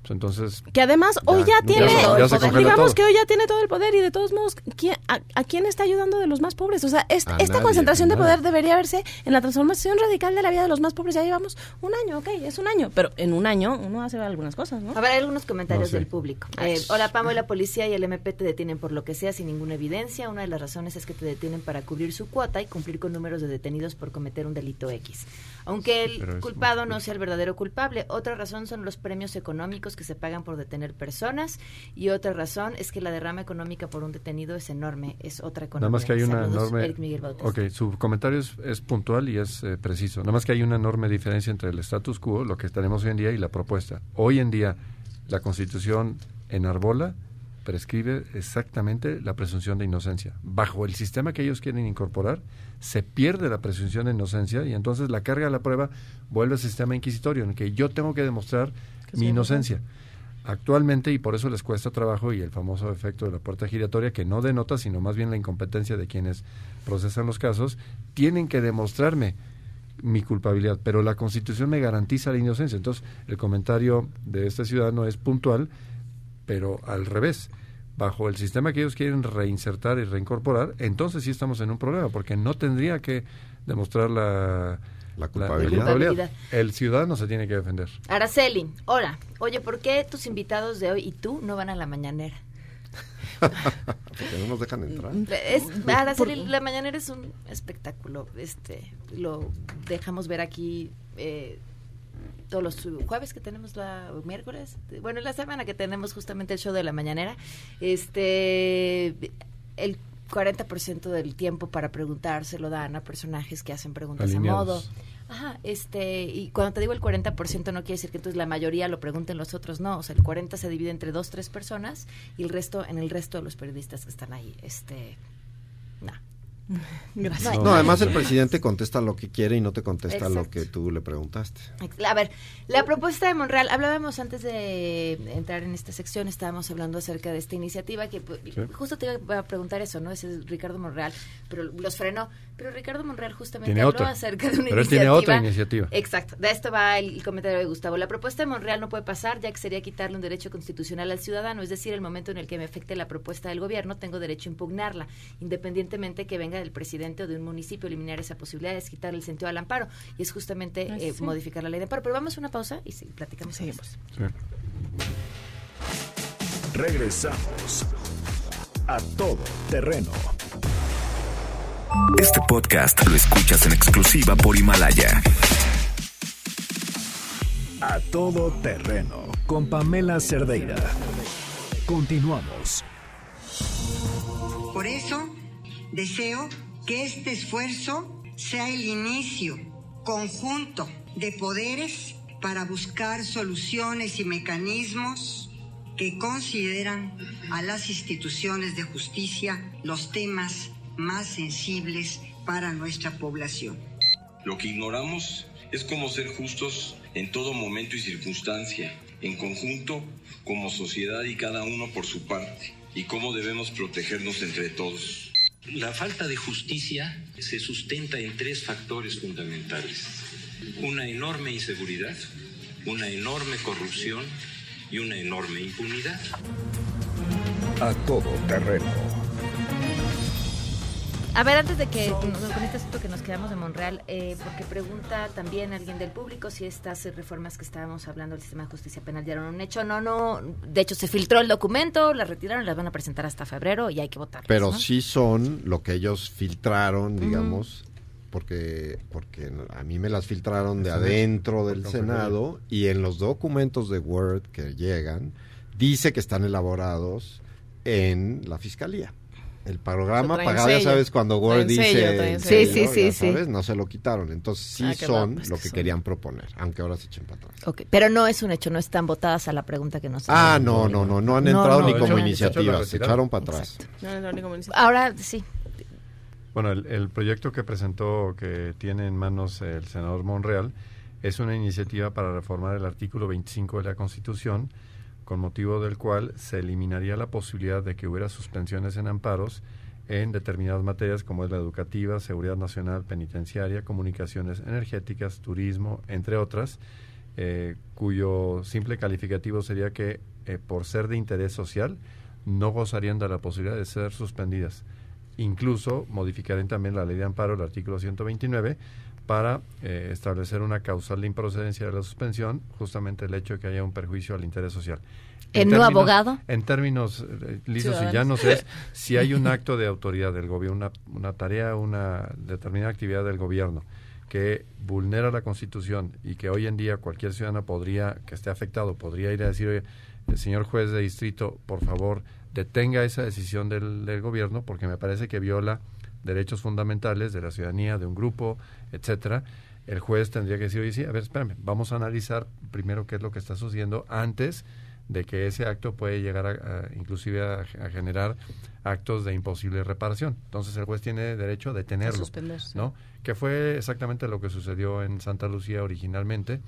pues entonces... Que además hoy ya, ya tiene, se- ya se congela digamos todo. que hoy ya tiene todo el poder y de todos modos, ¿quién- a, a quién está ayudando de los más pobres? O sea, est- A esta nadie, concentración de poder debería verse en la transformación radical de la vida de los más pobres. Ya llevamos un año, ok, es un año, pero en un año uno hace algunas cosas, ¿no? A ver, hay algunos comentarios No del público. Eh, hola, Pamo, y la policía y el MP te detienen por lo que sea sin ninguna evidencia. Una de las razones es que te detienen para cubrir su cuota y cumplir con números de detenidos por cometer un delito X. Aunque el culpado no sea el verdadero culpable, otra razón son los premios económicos que se pagan por detener personas y otra razón es que la derrama económica por un detenido es enorme, es otra economía. Nada más que hay una Saludos, enorme... Eric Miguel. Ok, su comentario es, es puntual y es eh, preciso. Nada más que hay una enorme diferencia entre el status quo, lo que tenemos hoy en día, y la propuesta. Hoy en día, la Constitución enarbola, prescribe exactamente la presunción de inocencia. Bajo el sistema que ellos quieren incorporar, se pierde la presunción de inocencia y entonces la carga de la prueba vuelve al sistema inquisitorio, en el que yo tengo que demostrar mi inocencia. Actualmente, y por eso les cuesta trabajo, y el famoso efecto de la puerta giratoria, que no denota, sino más bien la incompetencia de quienes procesan los casos, tienen que demostrarme mi culpabilidad, pero la Constitución me garantiza la inocencia. Entonces, el comentario de este ciudadano es puntual, pero al revés. Bajo el sistema que ellos quieren reinsertar y reincorporar, entonces sí estamos en un problema, porque no tendría que demostrar la, La la- culpabilidad. culpabilidad. El ciudadano se tiene que defender. Araceli, hola. Oye, ¿por qué tus invitados de hoy y tú no van a la mañanera? (laughs) Porque no nos dejan entrar. Es, Araceli, la mañanera es un espectáculo. Este, lo dejamos ver aquí eh, todos los jueves que tenemos la miércoles, bueno, la semana que tenemos justamente el show de la mañanera. Este, el 40% del tiempo para preguntar se lo dan a personajes que hacen preguntas a modo. Ajá, este, y cuando te digo el 40% no quiere decir que entonces la mayoría lo pregunten los otros, no, o sea, el 40 se divide entre dos, tres personas y el resto en el resto de los periodistas que están ahí, este. (laughs) Gracias. No, No, además el presidente contesta lo que quiere y no te contesta lo que tú le preguntaste. A ver, la propuesta de Monreal, hablábamos antes de entrar en esta sección, estábamos hablando acerca de esta iniciativa que pues, justo te iba a preguntar eso, ¿no? Ese es Ricardo Monreal, pero los frenó. Pero Ricardo Monreal justamente Tiene habló otra. acerca de una Pero él iniciativa. tiene otra iniciativa. Exacto, de esto va el, el comentario de Gustavo. La propuesta de Monreal no puede pasar ya que sería quitarle un derecho constitucional al ciudadano, es decir, el momento en el que me afecte la propuesta del gobierno, tengo derecho a impugnarla, independientemente que venga del presidente o de un municipio, eliminar esa posibilidad es quitarle el sentido al amparo y es justamente Ay, eh, sí. modificar la ley de amparo. Pero vamos a una pausa y sí, platicamos. Seguimos. Sí. Regresamos a todo terreno. Este podcast lo escuchas en exclusiva por Himalaya. A todo terreno con Pamela Cerdeira. Continuamos. Por eso, deseo que este esfuerzo sea el inicio conjunto de poderes para buscar soluciones y mecanismos que consideran a las instituciones de justicia los temas más sensibles para nuestra población. Lo que ignoramos es cómo ser justos en todo momento y circunstancia, en conjunto, como sociedad y cada uno por su parte, y cómo debemos protegernos entre todos. La falta de justicia se sustenta en tres factores fundamentales. Una enorme inseguridad, una enorme corrupción y una enorme impunidad. A todo terreno. A ver, antes de que con este asunto que nos quedamos de Monreal, eh, porque pregunta también alguien del público si estas reformas que estábamos hablando del sistema de justicia penal ya eran un hecho. No, no. De hecho, se filtró el documento, las retiraron, las van a presentar hasta febrero y hay que votar. Pero sí son lo que ellos filtraron, digamos, porque porque a mí me las filtraron de adentro del Senado y en los documentos de Word que llegan dice que están elaborados en la Fiscalía. El programa pagado, ya sabes, cuando Word dice... sí, sí, sí, sí. No se lo quitaron. Entonces sí Ah, son pues lo que que son. querían proponer, aunque ahora se echen para atrás. Ok, pero no es un hecho, no están votadas a la pregunta que nos Ah, no, no, no, no han No, entrado no, ni no, como no, iniciativa, la se echaron para atrás. No. Ahora sí. Bueno, el, el proyecto que presentó, que tiene en manos el senador Monreal, es una iniciativa para reformar el artículo 25 de la Constitución, con motivo del cual se eliminaría la posibilidad de que hubiera suspensiones en amparos en determinadas materias como es la educativa, seguridad nacional, penitenciaria, comunicaciones energéticas, turismo, entre otras, eh, cuyo simple calificativo sería que eh, por ser de interés social no gozarían de la posibilidad de ser suspendidas. Incluso modificarían también la ley de amparo, el artículo 129, para eh, establecer una causal de improcedencia de la suspensión, justamente el hecho de que haya un perjuicio al interés social. ¿El no abogado? En términos eh, lisos y Ciudadanos. llanos es (laughs) si hay un acto de autoridad del gobierno, una, una tarea, una determinada actividad del gobierno que vulnera la Constitución y que hoy en día cualquier ciudadano podría, que esté afectado, podría ir a decir, oye, el señor juez de distrito, por favor, detenga esa decisión del, del gobierno porque me parece que viola derechos fundamentales de la ciudadanía, de un grupo, etcétera. El juez tendría que decir, oye, sí, a ver, espérame, vamos a analizar primero qué es lo que está sucediendo antes de que ese acto puede llegar a, a- inclusive a, a generar actos de imposible reparación. Entonces el juez tiene derecho a detenerlo. ¿no? Que fue exactamente lo que sucedió en Santa Lucía originalmente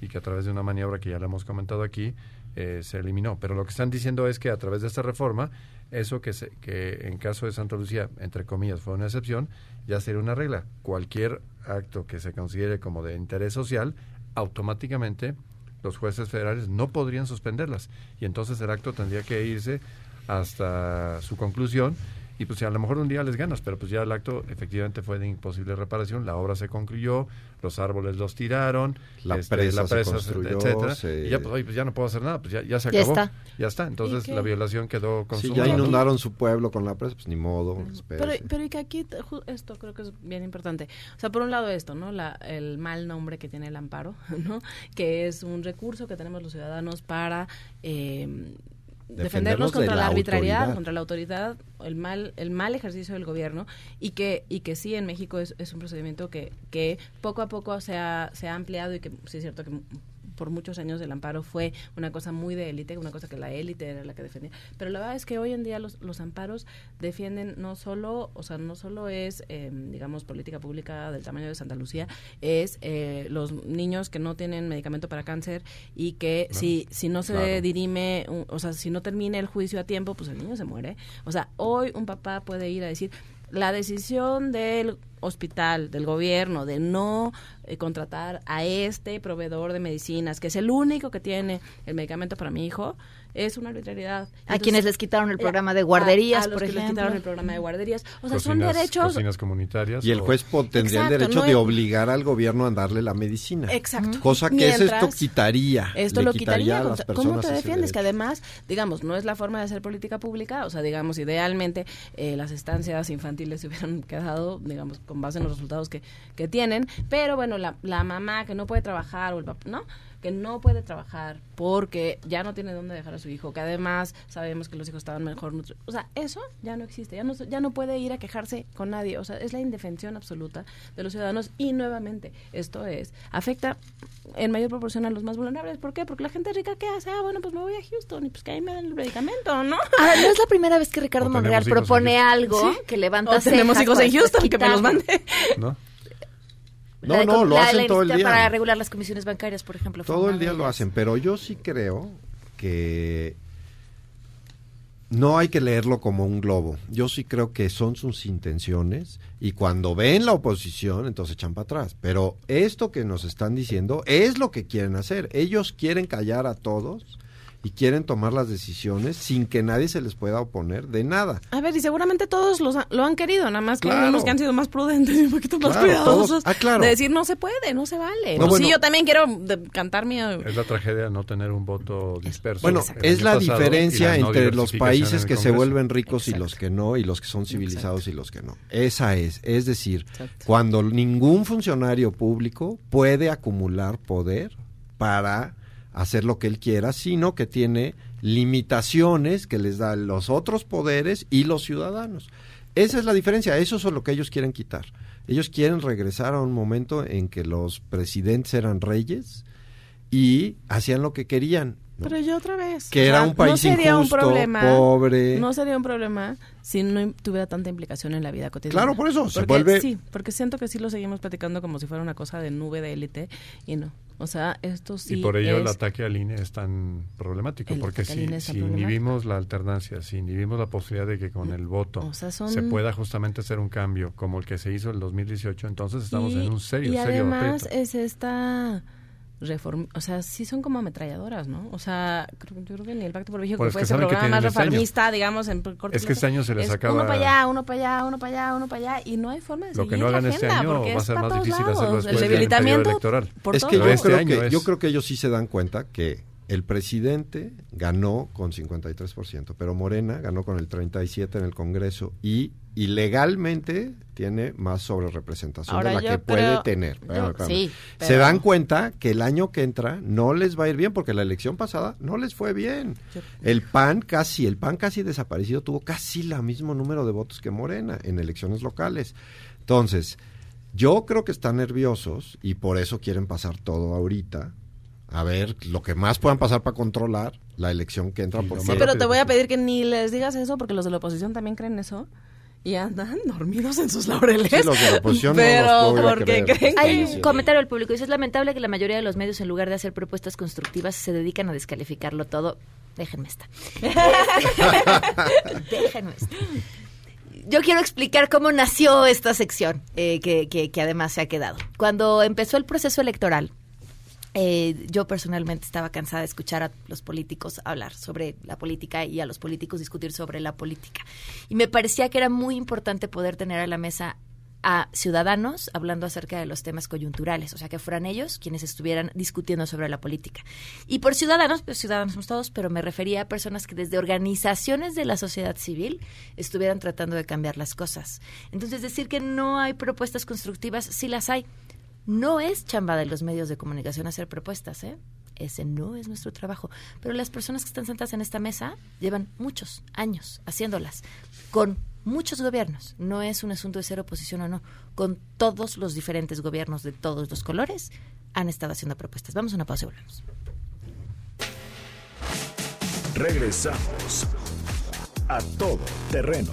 y que a través de una maniobra que ya le hemos comentado aquí eh, se eliminó. Pero lo que están diciendo es que a través de esta reforma, eso que, se, que en caso de Santa Lucía, entre comillas, fue una excepción, ya sería una regla. Cualquier acto que se considere como de interés social, automáticamente los jueces federales no podrían suspenderlas. Y entonces el acto tendría que irse hasta su conclusión y pues a lo mejor un día les ganas, pero pues ya el acto efectivamente fue de imposible reparación, la obra se concluyó, los árboles los tiraron, La este, presa la se construyó, etcétera, se- y ya pues, oye, pues ya no puedo hacer nada, pues ya, ya se Ya acabó, está. ya está, entonces la violación quedó Si consumada. ya inundaron su pueblo con la presa, pues ni modo, Pero, pero y que aquí esto creo que es bien importante. O sea, por un lado esto, ¿no? La, el mal nombre que tiene el amparo, (laughs) ¿no? Que es un recurso que tenemos los ciudadanos para eh, defendernos Defendernos de contra la, la arbitrariedad, autoridad. contra la autoridad, el mal, el mal ejercicio del gobierno y que y que sí en México es, es un procedimiento que, que poco a poco se ha, se ha ampliado y que sí es cierto que por muchos años el amparo fue una cosa muy de élite, una cosa que la élite era la que defendía. Pero la verdad es que hoy en día los, los amparos defienden no solo, o sea, no solo es, eh, digamos, política pública del tamaño de Santa Lucía, es eh, los niños que no tienen medicamento para cáncer y que Claro. si, si no se Claro. dirime, o sea, si no termina el juicio a tiempo, pues el niño se muere. O sea, hoy un papá puede ir a decir, la decisión del hospital, del gobierno, de no eh, contratar a este proveedor de medicinas, que es el único que tiene el medicamento para mi hijo, es una arbitrariedad. A quienes les quitaron el eh, programa de a- guarderías, a los por que les ejemplo. quitaron el programa de guarderías. O sea, son derechos... Cocinas comunitarias. Y el juez tendría Exacto, el derecho no de es- obligar al gobierno a darle la medicina. Exacto. Cosa que es Mientras- esto quitaría. Esto lo quitaría quitaría. a las contra- personas ¿Cómo te defiendes? Que además, digamos, no es la forma de hacer política pública. O sea, digamos, idealmente eh, las estancias infantiles se hubieran quedado, digamos, con base en los resultados que, que tienen. Pero bueno, la, la mamá que no puede trabajar o el papá, ¿no? Que no puede trabajar porque ya no tiene dónde dejar a su hijo, que además sabemos que los hijos estaban mejor O sea, eso ya no existe, ya no, ya no puede ir a quejarse con nadie. O sea, es la indefensión absoluta de los ciudadanos y nuevamente, esto es, afecta en mayor proporción a los más vulnerables. ¿Por qué? Porque la gente rica, ¿qué hace? Ah, bueno, pues me voy a Houston y pues que ahí me dan el medicamento, ¿no? Ah, no es la primera vez que Ricardo Monreal propone algo Sí. que levanta O tenemos cejas hijos en Houston, que me los mande. ¿No? La No, de- no, lo la- hacen la todo el día. Para regular las comisiones bancarias, por ejemplo. Todo el día lo hacen, pero yo sí creo que no hay que leerlo como un globo. Yo sí creo que son sus intenciones y cuando ven la oposición, entonces echan para atrás. Pero esto que nos están diciendo es lo que quieren hacer. Ellos quieren callar a todos y quieren tomar las decisiones sin que nadie se les pueda oponer de nada. A ver, y seguramente todos los ha- lo han querido, nada más que Claro. unos que han sido más prudentes y un poquito más Claro, cuidadosos. todos- ah, claro. De decir, no se puede, no se vale. No, Pues sí, yo también quiero de- cantar mi... Es la tragedia no tener un voto disperso. Bueno, es la diferencia y la no entre los países en que se vuelven ricos y los que no, y los que son civilizados y los que no. Esa es. Es decir, cuando ningún funcionario público puede acumular poder para hacer lo que él quiera, sino que tiene limitaciones que les dan los otros poderes y los ciudadanos. Esa es la diferencia, eso es lo que ellos quieren quitar. Ellos quieren regresar a un momento en que los presidentes eran reyes y hacían lo que querían. ¿No? Pero yo otra vez. Que era un país no sería injusto, un problema, pobre. No sería un problema si no tuviera tanta implicación en la vida cotidiana. Claro, por eso, se Porque vuelve- Sí, porque siento que sí lo seguimos platicando como si fuera una cosa de nube de élite y no. O sea, esto sí y por ello el ataque al INE es tan problemático, El porque si, tan si inhibimos la alternancia, si inhibimos la posibilidad de que con el voto O sea, son- se pueda justamente hacer un cambio como el que se hizo en el 2018, entonces estamos y, en un serio, y serio además aprieto. es esta reforma, o sea, sí son como ametralladoras, ¿no? O sea, creo, yo creo que ni el Pacto por México, Pues que fue ese programa más este año. reformista, digamos, en corto Es que este año se les es acaba- Uno para allá, uno para allá, uno para allá, uno para allá, y no hay forma de Lo que seguir no hagan la este agenda, año porque va a ser más difícil hacerlo lados. después El del debilitamiento periodo electoral. por es que yo este creo año que es- yo creo que ellos sí se dan cuenta que el presidente ganó con 53%, pero Morena ganó con el 37 en el Congreso y ilegalmente tiene más sobre representación Ahora de la que puede tener. yo- Se dan cuenta que el año que entra no les va a ir bien porque la elección pasada no les fue bien. El PAN casi, el PAN casi desaparecido tuvo casi el mismo número de votos que Morena en elecciones locales. Entonces, yo creo que están nerviosos y por eso quieren pasar todo ahorita. A ver, lo que más puedan pasar para controlar la elección que entra. Porque Sí, pero te voy a pedir que ni les digas eso porque los de la oposición también creen eso y andan (laughs) dormidos en sus laureles. Sí, los de la oposición no pero los puedo porque creer. creen que Hay un comentario del público. Dice, es lamentable que la mayoría de los medios, en lugar de hacer propuestas constructivas, se dedican a descalificarlo todo. Déjenme esta. (laughs) Déjenme esta. Yo quiero explicar cómo nació esta sección, eh, que, que- que además se ha quedado. Cuando empezó el proceso electoral, eh, yo personalmente estaba cansada de escuchar a los políticos hablar sobre la política y a los políticos discutir sobre la política. Y me parecía que era muy importante poder tener a la mesa a ciudadanos hablando acerca de los temas coyunturales, o sea, que fueran ellos quienes estuvieran discutiendo sobre la política. Y por ciudadanos, pues ciudadanos somos todos, pero me refería a personas que desde organizaciones de la sociedad civil estuvieran tratando de cambiar las cosas. Entonces, decir que no hay propuestas constructivas, sí las hay. No es chamba de los medios de comunicación hacer propuestas, ¿eh? Ese no es nuestro trabajo. Pero las personas que están sentadas en esta mesa llevan muchos años haciéndolas, con muchos gobiernos. No es un asunto de ser oposición o no. Con todos los diferentes gobiernos de todos los colores han estado haciendo propuestas. Vamos a una pausa y volvemos. Regresamos a todo terreno.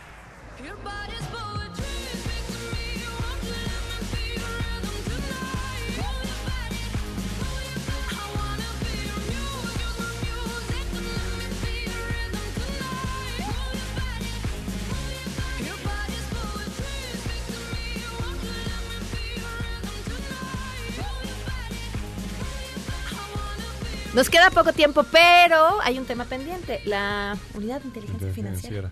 Nos queda poco tiempo, pero hay un tema pendiente, la unidad de inteligencia de financiera. financiera.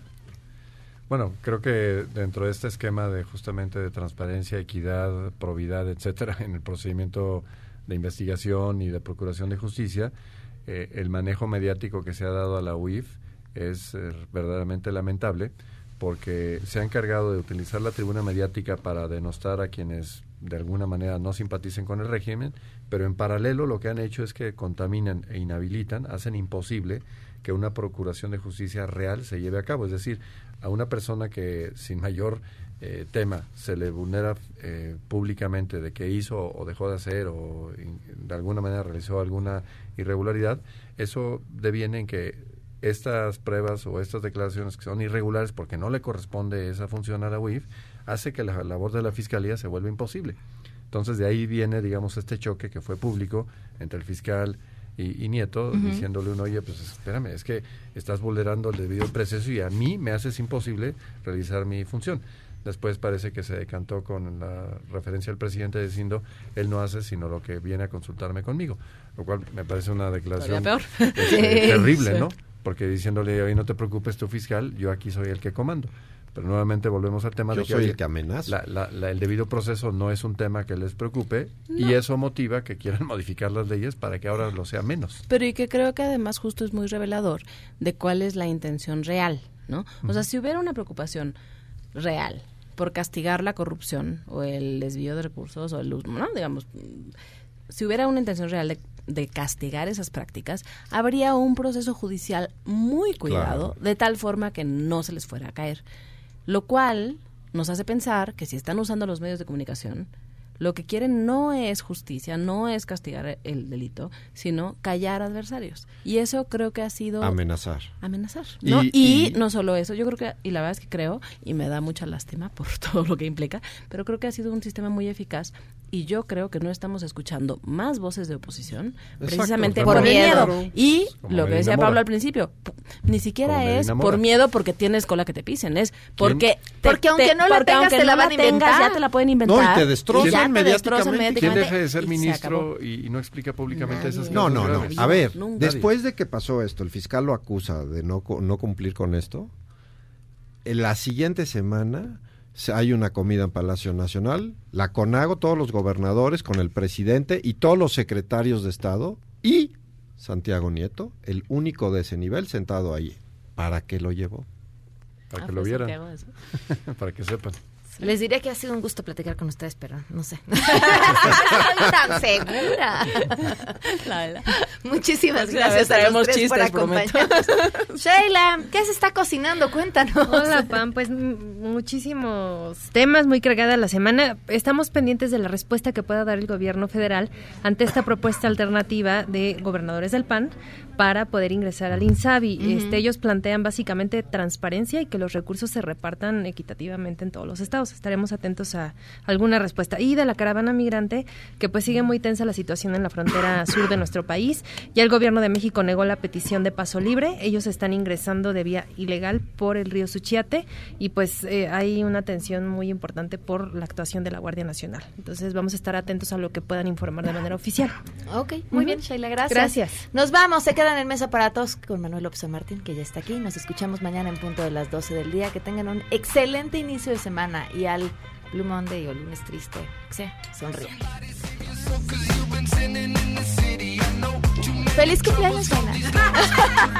Bueno, creo que dentro de este esquema de justamente de transparencia, equidad, probidad, etcétera, en el procedimiento de investigación y de procuración de justicia, eh, el manejo mediático que se ha dado a la UIF es eh, verdaderamente lamentable porque se ha encargado de utilizar la tribuna mediática para denostar a quienes de alguna manera no simpaticen con el régimen, pero en paralelo lo que han hecho es que contaminan e inhabilitan, hacen imposible que una procuración de justicia real se lleve a cabo. Es decir, a una persona que sin mayor eh, tema se le vulnera eh, públicamente de que hizo o dejó de hacer o de alguna manera realizó alguna irregularidad, eso deviene en que estas pruebas o estas declaraciones que son irregulares porque no le corresponde esa función a la UIF, hace que la labor de la Fiscalía se vuelva imposible. Entonces de ahí viene, digamos, este choque que fue público entre el fiscal y, y Nieto, diciéndole uno, oye, pues espérame, es que estás vulnerando el debido proceso y a mí me haces imposible realizar mi función. Después parece que se decantó con la referencia al presidente diciendo, él no hace sino lo que viene a consultarme conmigo, lo cual me parece una declaración peor. este, (laughs) terrible. ¿no? Porque diciéndole, oye, no te preocupes tu fiscal, yo aquí soy el que comando. Pero nuevamente volvemos al tema Yo de que, soy el que amenaza. la- la- la- el debido proceso no es un tema que les preocupe y eso motiva que quieran (laughs) modificar las leyes para que ahora lo sea menos. Pero y que creo que además justo es muy revelador de cuál es la intención real, ¿no? O sea, si hubiera una preocupación real por castigar la corrupción o el desvío de recursos o el uso, ¿no? Digamos, si hubiera una intención real de, de castigar esas prácticas, habría un proceso judicial muy cuidado, de tal forma que no se les fuera a caer. Lo cual nos hace pensar que si están usando los medios de comunicación, lo que quieren no es justicia, no es castigar el delito, sino callar adversarios. Y eso creo que ha sido... Amenazar. Amenazar. Y- ¿no? Y, y- no solo eso, yo creo que, y la verdad es que creo, y me da mucha lástima por (laughs) todo lo que implica, pero creo que ha sido un sistema muy eficaz y yo creo que no estamos escuchando más voces de oposición precisamente Por miedo. miedo. Y Como lo que decía. Pablo al principio, ni siquiera Como es por miedo porque tienes cola que te pisen, es porque... te- Porque aunque te- no la porque tengas, aunque te la no van a inventar. ya te la pueden inventar. No, y te destrozan ya te mediáticamente. destrozan ¿Quién deja de ser y se ministro y, y no explica públicamente Nadie. esas No, cosas no, no. graves? A ver, Nunca. después de que pasó esto, el fiscal lo acusa de no, co- no cumplir con esto. En la siguiente semana se- hay una comida en Palacio Nacional, la CONAGO, todos los gobernadores con el presidente y todos los secretarios de Estado y Santiago Nieto, el único de ese nivel sentado ahí. ¿Para qué lo llevó? Para Ah, que lo vieran, (laughs) para que sepan. Les diría que ha sido un gusto platicar con ustedes, pero no sé. (laughs) (laughs) no estoy tan segura. La verdad. Muchísimas Próxima gracias a los traemos tres por chistes, prometo. acompañarnos. (laughs) Sheila, ¿qué se está cocinando? Cuéntanos. Hola, Pam. Pues muchísimos temas, muy cargada la semana. Estamos pendientes de la respuesta que pueda dar el gobierno federal ante esta propuesta alternativa de gobernadores del PAN para poder ingresar al INSABI. Este, ellos plantean básicamente transparencia y que los recursos se repartan equitativamente en todos los estados. Estaremos atentos a alguna respuesta. Y de la caravana migrante, que pues sigue muy tensa la situación en la frontera (coughs) sur de nuestro país. Ya el gobierno de México negó la petición de paso libre. Ellos están ingresando de vía ilegal por el río Suchiate y pues eh, hay una tensión muy importante por la actuación de la Guardia Nacional. Entonces vamos a estar atentos a lo que puedan informar de manera oficial. Ok, muy bien, Sheila, gracias. Gracias. Nos vamos, se quedan en Mesa para Todos con Manuel López San Martín, que ya está aquí. Nos escuchamos mañana en punto de las 12 del día. Que tengan un excelente inicio de semana y al Blue Monday o lunes triste, que sea, sonrían. ¡Feliz cumpleaños, Sheila! (laughs)